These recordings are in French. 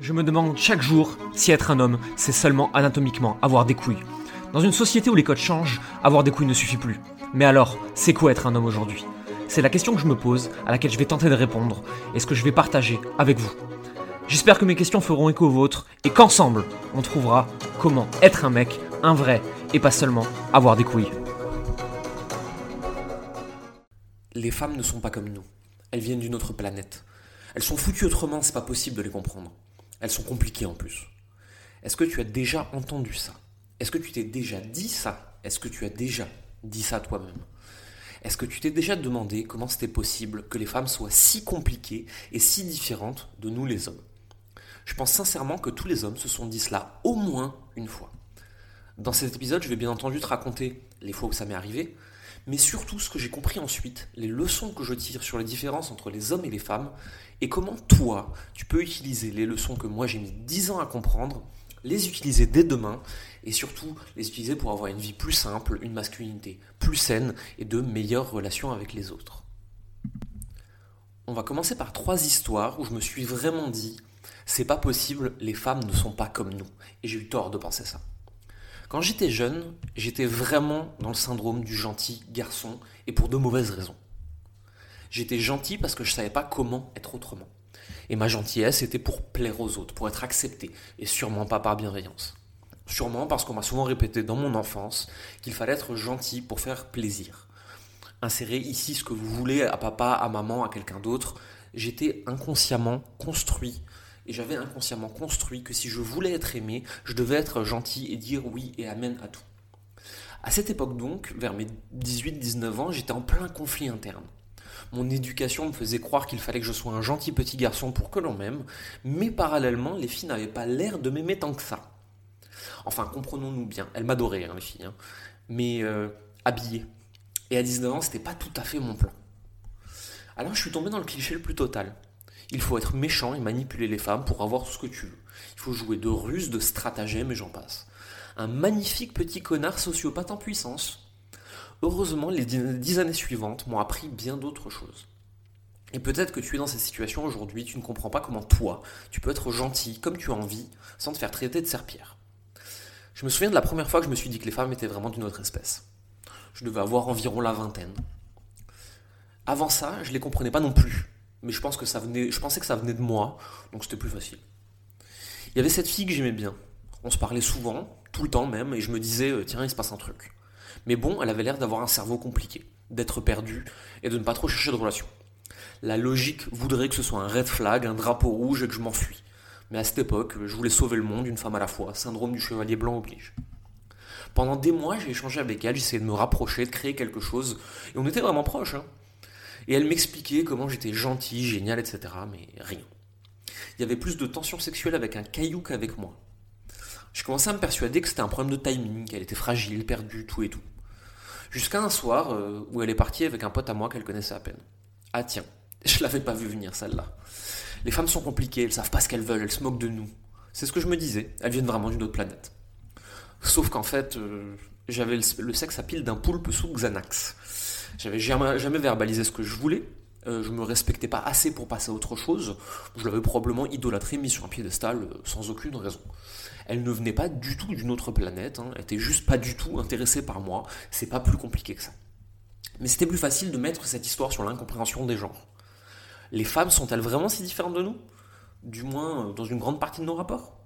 Je me demande chaque jour si être un homme, c'est seulement anatomiquement avoir des couilles. Dans une société où les codes changent, avoir des couilles ne suffit plus. Mais alors, c'est quoi être un homme aujourd'hui? C'est la question que je me pose, à laquelle je vais tenter de répondre, et ce que je vais partager avec vous. J'espère que mes questions feront écho aux vôtres, et qu'ensemble, on trouvera comment être un mec, un vrai, et pas seulement avoir des couilles. Les femmes ne sont pas comme nous. Elles viennent d'une autre planète. Elles sont foutues autrement, c'est pas possible de les comprendre. Elles sont compliquées en plus. Est-ce que tu as déjà entendu ça? Est-ce que tu t'es déjà dit ça? Est-ce que tu as déjà dit ça toi-même? Est-ce que tu t'es déjà demandé comment c'était possible que les femmes soient si compliquées et si différentes de nous les hommes? Je pense sincèrement que tous les hommes se sont dit cela au moins une fois. Dans cet épisode, je vais bien entendu te raconter les fois où ça m'est arrivé, mais surtout ce que j'ai compris ensuite, les leçons que je tire sur les différences entre les hommes et les femmes, et comment toi, tu peux utiliser les leçons que moi j'ai mis 10 ans à comprendre, les utiliser dès demain, et surtout les utiliser pour avoir une vie plus simple, une masculinité plus saine et de meilleures relations avec les autres. On va commencer par trois histoires où je me suis vraiment dit, c'est pas possible, les femmes ne sont pas comme nous. Et j'ai eu tort de penser ça. Quand j'étais jeune, j'étais vraiment dans le syndrome du gentil garçon, et pour de mauvaises raisons. J'étais gentil parce que je savais pas comment être autrement. Et ma gentillesse était pour plaire aux autres, pour être accepté, et sûrement pas par bienveillance. Sûrement parce qu'on m'a souvent répété dans mon enfance qu'il fallait être gentil pour faire plaisir. Insérer ici ce que vous voulez à papa, à maman, à quelqu'un d'autre, j'étais inconsciemment construit et j'avais inconsciemment construit que si je voulais être aimé, je devais être gentil et dire oui et amen à tout. À cette époque donc, vers mes 18-19 ans, j'étais en plein conflit interne. Mon éducation me faisait croire qu'il fallait que je sois un gentil petit garçon pour que l'on m'aime, mais parallèlement, les filles n'avaient pas l'air de m'aimer tant que ça. Enfin, comprenons-nous bien, elles m'adoraient, hein, les filles, hein. mais euh, habillées. Et à 19 ans, c'était pas tout à fait mon plan. Alors je suis tombé dans le cliché le plus total. Il faut être méchant et manipuler les femmes pour avoir ce que tu veux. Il faut jouer de ruses, de stratagèmes et j'en passe. Un magnifique petit connard sociopathe en puissance. Heureusement, les dix années suivantes m'ont appris bien d'autres choses. Et peut-être que tu es dans cette situation aujourd'hui, tu ne comprends pas comment toi, tu peux être gentil comme tu as envie, sans te faire traiter de serpillère. Je me souviens de la première fois que je me suis dit que les femmes étaient vraiment d'une autre espèce. Je devais avoir environ la vingtaine. Avant ça, je les comprenais pas non plus mais je pensais que ça venait de moi, donc c'était plus facile. Il y avait cette fille que j'aimais bien. On se parlait souvent, tout le temps même, et je me disais, euh, tiens, il se passe un truc. Mais bon, elle avait l'air d'avoir un cerveau compliqué, d'être perdue et de ne pas trop chercher de relation. La logique voudrait que ce soit un red flag, un drapeau rouge et que je m'enfuis. Mais à cette époque, je voulais sauver le monde une femme à la fois, syndrome du chevalier blanc oblige. Pendant des mois, j'ai échangé avec elle, j'essayais de me rapprocher, de créer quelque chose, et on était vraiment proches. Hein. Et elle m'expliquait comment j'étais gentil, génial, etc. Mais rien. Il y avait plus de tension sexuelle avec un caillou qu'avec moi. Je commençais à me persuader que c'était un problème de timing, qu'elle était fragile, perdue, tout et tout. Jusqu'à un soir euh, où elle est partie avec un pote à moi qu'elle connaissait à peine. Ah tiens, je l'avais pas vu venir celle-là. Les femmes sont compliquées, elles savent pas ce qu'elles veulent, elles se moquent de nous. C'est ce que je me disais, elles viennent vraiment d'une autre planète. Sauf qu'en fait, euh, j'avais le, sexe à pile d'un poulpe sous Xanax. J'avais jamais, jamais verbalisé ce que je voulais. Euh, je me respectais pas assez pour passer à autre chose. Je l'avais probablement idolâtré, mis sur un piédestal euh, sans aucune raison. Elle ne venait pas du tout d'une autre planète. Hein. Elle était juste pas du tout intéressée par moi. C'est pas plus compliqué que ça. Mais c'était plus facile de mettre cette histoire sur l'incompréhension des genres. Les femmes sont-elles vraiment si différentes de nous? Du moins euh, dans une grande partie de nos rapports?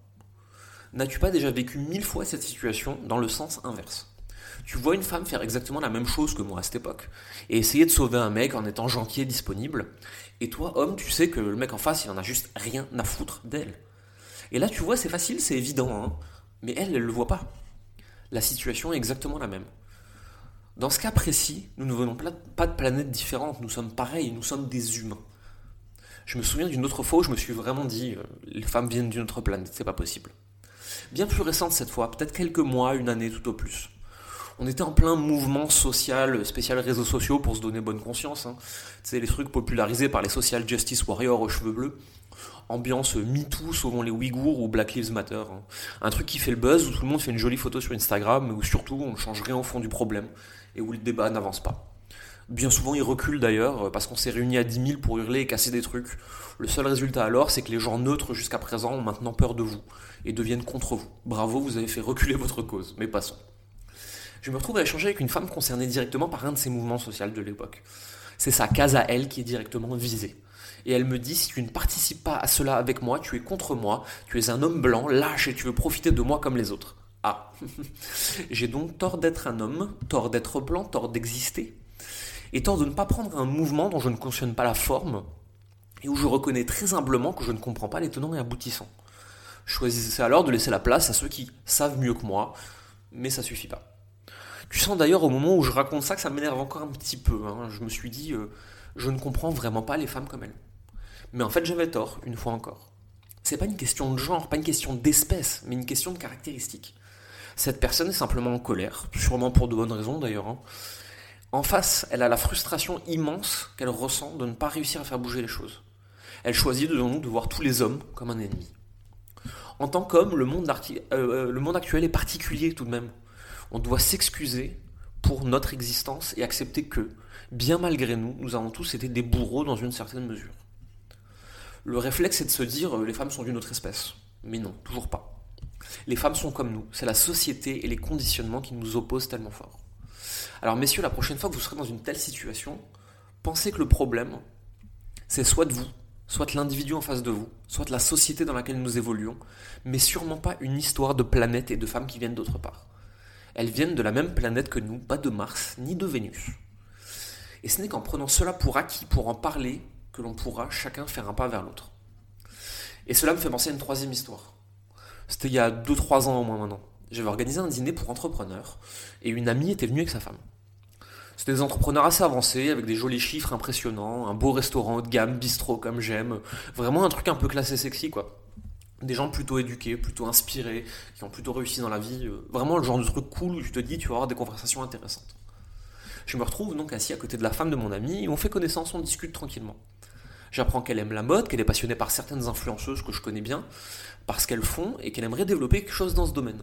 N'as-tu pas déjà vécu mille fois cette situation dans le sens inverse? Tu vois une femme faire exactement la même chose que moi à cette époque, et essayer de sauver un mec en étant gentil et disponible, et toi, homme, tu sais que le mec en face, il en a juste rien à foutre d'elle. Et là, tu vois, c'est facile, c'est évident, hein, mais elle, elle le voit pas. La situation est exactement la même. Dans ce cas précis, nous ne venons pas de planètes différentes, nous sommes pareils, nous sommes des humains. Je me souviens d'une autre fois où je me suis vraiment dit, euh, les femmes viennent d'une autre planète, c'est pas possible. Bien plus récente cette fois, peut-être quelques mois, une année tout au plus on était en plein mouvement social, spécial réseaux sociaux pour se donner bonne conscience. Hein. C'est les trucs popularisés par les social justice warriors aux cheveux bleus. Ambiance MeToo, sauvons les Ouïghours ou Black Lives Matter. Hein. Un truc qui fait le buzz, où tout le monde fait une jolie photo sur Instagram, mais où surtout on ne change rien au fond du problème et où le débat n'avance pas. Bien souvent, ils reculent d'ailleurs, parce qu'on s'est réunis à 10 000 pour hurler et casser des trucs. Le seul résultat alors, c'est que les gens neutres jusqu'à présent ont maintenant peur de vous et deviennent contre vous. Bravo, vous avez fait reculer votre cause, mais passons. Je me retrouve à échanger avec une femme concernée directement par un de ces mouvements sociaux de l'époque. C'est sa case à elle qui est directement visée. Et elle me dit, si tu ne participes pas à cela avec moi, tu es contre moi, tu es un homme blanc, lâche et tu veux profiter de moi comme les autres. Ah, j'ai donc tort d'être un homme, tort d'être blanc, tort d'exister, et tort de ne pas prendre un mouvement dont je ne cautionne pas la forme, et où je reconnais très humblement que je ne comprends pas les tenants et aboutissants. Choisissez alors de laisser la place à ceux qui savent mieux que moi, mais ça suffit pas. Tu sens d'ailleurs au moment où je raconte ça que ça m'énerve encore un petit peu. Hein. Je me suis dit, euh, je ne comprends vraiment pas les femmes comme elles. Mais en fait, j'avais tort, une fois encore. C'est pas une question de genre, pas une question d'espèce, mais une question de caractéristique. Cette personne est simplement en colère, sûrement pour de bonnes raisons d'ailleurs. Hein. En face, elle a la frustration immense qu'elle ressent de ne pas réussir à faire bouger les choses. Elle choisit de de voir tous les hommes comme un ennemi. En tant qu'homme, le, monde euh, euh, le monde actuel est particulier tout de même. On doit s'excuser pour notre existence et accepter que, bien malgré nous, nous avons tous été des bourreaux dans une certaine mesure. Le réflexe est de se dire euh, les femmes sont d'une autre espèce. Mais non, toujours pas. Les femmes sont comme nous. C'est la société et les conditionnements qui nous opposent tellement fort. Alors messieurs, la prochaine fois que vous serez dans une telle situation, pensez que le problème, c'est soit vous, soit l'individu en face de vous, soit la société dans laquelle nous évoluons, mais sûrement pas une histoire de planètes et de femmes qui viennent d'autre part. Elles viennent de la même planète que nous, pas de Mars ni de Vénus. Et ce n'est qu'en prenant cela pour acquis, pour en parler, que l'on pourra chacun faire un pas vers l'autre. Et cela me fait penser à une troisième histoire. C'était il y a 2-3 ans au moins maintenant. J'avais organisé un dîner pour entrepreneurs et une amie était venue avec sa femme. C'était des entrepreneurs assez avancés, avec des jolis chiffres impressionnants, un beau restaurant haut de gamme, bistrot comme j'aime, vraiment un truc un peu classé sexy quoi. Des gens plutôt éduqués, plutôt inspirés, qui ont plutôt réussi dans la vie, euh, vraiment le genre de truc cool où tu te dis tu vas avoir des conversations intéressantes. Je me retrouve donc assis à côté de la femme de mon ami on fait connaissance, on discute tranquillement. J'apprends qu'elle aime la mode, qu'elle est passionnée par certaines influenceuses que je connais bien, parce qu'elles font et qu'elle aimerait développer quelque chose dans ce domaine.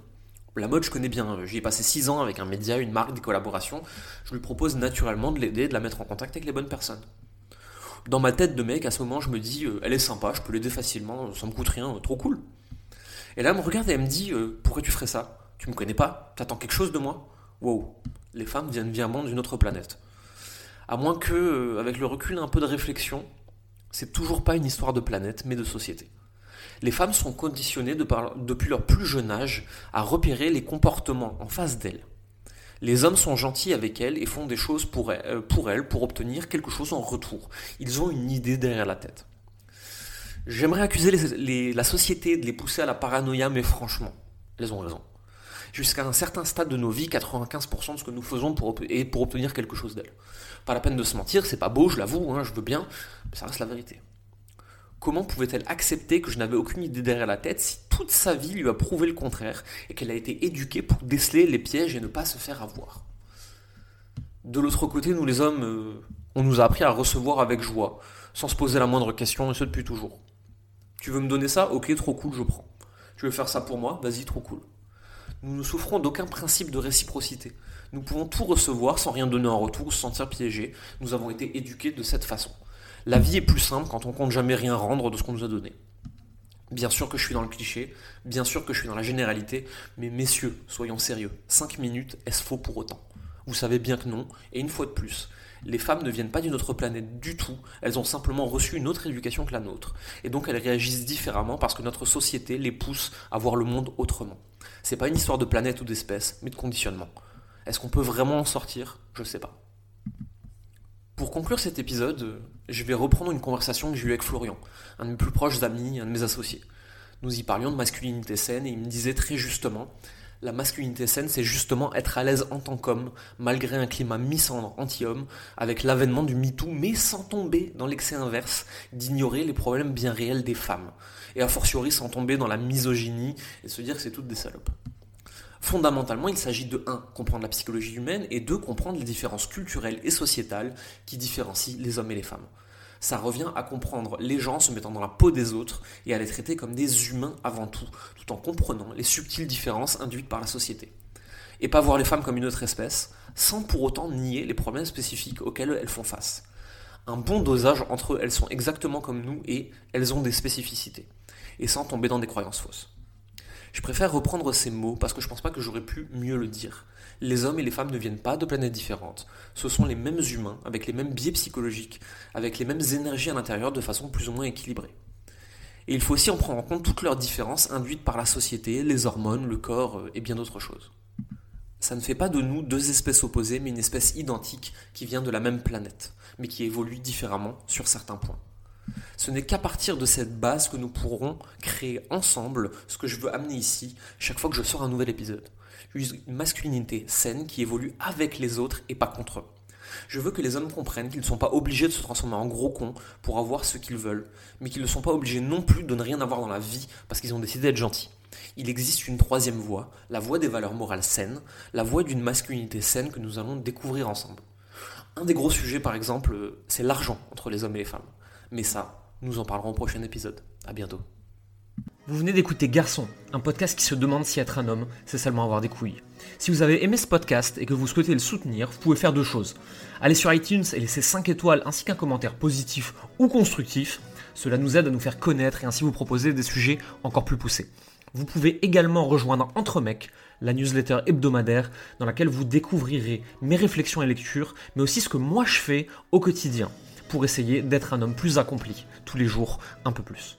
La mode, je connais bien. J'y ai passé 6 ans avec un média, une marque, des collaborations. Je lui propose naturellement de l'aider, de la mettre en contact avec les bonnes personnes. Dans ma tête de mec, à ce moment, je me dis, euh, elle est sympa, je peux l'aider facilement, ça me coûte rien, trop cool. Et là, elle me regarde et elle me dit, euh, pourquoi tu ferais ça? Tu me connais pas? T'attends quelque chose de moi? Wow, les femmes viennent vraiment d'une autre planète. À moins que, euh, avec le recul, un peu de réflexion, c'est toujours pas une histoire de planète, mais de société. Les femmes sont conditionnées depuis leur plus jeune âge à repérer les comportements en face d'elles. Les hommes sont gentils avec elles et font des choses pour elles, euh, pour, pour obtenir quelque chose en retour. Ils ont une idée derrière la tête. J'aimerais accuser la société de les pousser à la paranoïa, mais franchement, elles ont raison. Jusqu'à un certain stade de nos vies, 95% de ce que nous faisons pour, est pour obtenir quelque chose d'elles. Pas la peine de se mentir, c'est pas beau, je l'avoue, hein, je veux bien, mais ça reste la vérité. Comment pouvait-elle accepter que je n'avais aucune idée derrière la tête si toute sa vie lui a prouvé le contraire et qu'elle a été éduquée pour déceler les pièges et ne pas se faire avoir De l'autre côté, nous les hommes, euh, on nous a appris à recevoir avec joie, sans se poser la moindre question, et ce depuis toujours. Tu veux me donner ça? Ok, trop cool, je prends. Tu veux faire ça pour moi? Vas-y, trop cool. Nous ne souffrons d'aucun principe de réciprocité. Nous pouvons tout recevoir sans rien donner en retour ou se sentir piégés. Nous avons été éduqués de cette façon. La vie est plus simple quand on compte jamais rien rendre de ce qu'on nous a donné. Bien sûr que je suis dans le cliché, bien sûr que je suis dans la généralité, mais messieurs, soyons sérieux. 5 minutes, est-ce faux pour autant? Vous savez bien que non, et une fois de plus, les femmes ne viennent pas d'une autre planète du tout, elles ont simplement reçu une autre éducation que la nôtre, et donc elles réagissent différemment parce que notre société les pousse à voir le monde autrement. C'est pas une histoire de planète ou d'espèce, mais de conditionnement. Est-ce qu'on peut vraiment en sortir? Je sais pas. Pour conclure cet épisode, je vais reprendre une conversation que j'ai eue avec Florian, un de mes plus proches amis, un de mes associés. Nous y parlions de masculinité saine et il me disait très justement la masculinité saine, c'est justement être à l'aise en tant qu'homme, malgré un climat misandre anti-homme, avec l'avènement du MeToo, mais sans tomber dans l'excès inverse d'ignorer les problèmes bien réels des femmes. Et a fortiori sans tomber dans la misogynie et se dire que c'est toutes des salopes. Fondamentalement, il s'agit de 1. comprendre la psychologie humaine et 2. comprendre les différences culturelles et sociétales qui différencient les hommes et les femmes. Ça revient à comprendre les gens se mettant dans la peau des autres et à les traiter comme des humains avant tout, tout en comprenant les subtiles différences induites par la société. et pas voir les femmes comme une autre espèce, sans pour autant nier les problèmes spécifiques auxquels elles font face. Un bon dosage entre elles sont exactement comme nous et elles ont des spécificités, et sans tomber dans des croyances fausses. Je préfère reprendre ces mots parce que je pense pas que j'aurais pu mieux le dire. Les hommes et les femmes ne viennent pas de planètes différentes. Ce sont les mêmes humains, avec les mêmes biais psychologiques, avec les mêmes énergies à l'intérieur de façon plus ou moins équilibrée. Et il faut aussi en prendre en compte toutes leurs différences induites par la société, les hormones, le corps euh, et bien d'autres choses. Ça ne fait pas de nous deux espèces opposées, mais une espèce identique qui vient de la même planète, mais qui évolue différemment sur certains points. Ce n'est qu'à partir de cette base que nous pourrons créer ensemble ce que je veux amener ici chaque fois que je sors un nouvel épisode. Une masculinité saine qui évolue avec les autres et pas contre eux. Je veux que les hommes comprennent qu'ils ne sont pas obligés de se transformer en gros cons pour avoir ce qu'ils veulent, mais qu'ils ne sont pas obligés non plus de ne rien avoir dans la vie parce qu'ils ont décidé d'être gentils. Il existe une troisième voie, la voie des valeurs morales saines, la voie d'une masculinité saine que nous allons découvrir ensemble. Un des gros sujets, par exemple, c'est l'argent entre les hommes et les femmes. Mais ça, nous en parlerons au prochain épisode. À bientôt. Vous venez d'écouter Garçon, un podcast qui se demande si être un homme, c'est seulement avoir des couilles. Si vous avez aimé ce podcast et que vous souhaitez le soutenir, vous pouvez faire deux choses. Allez sur iTunes et laissez 5 étoiles ainsi qu'un commentaire positif ou constructif. Cela nous aide à nous faire connaître et ainsi vous proposer des sujets encore plus poussés. Vous pouvez également rejoindre Entre Mecs, la newsletter hebdomadaire dans laquelle vous découvrirez mes réflexions et lectures, mais aussi ce que moi je fais au quotidien pour essayer d'être un homme plus accompli, tous les jours un peu plus.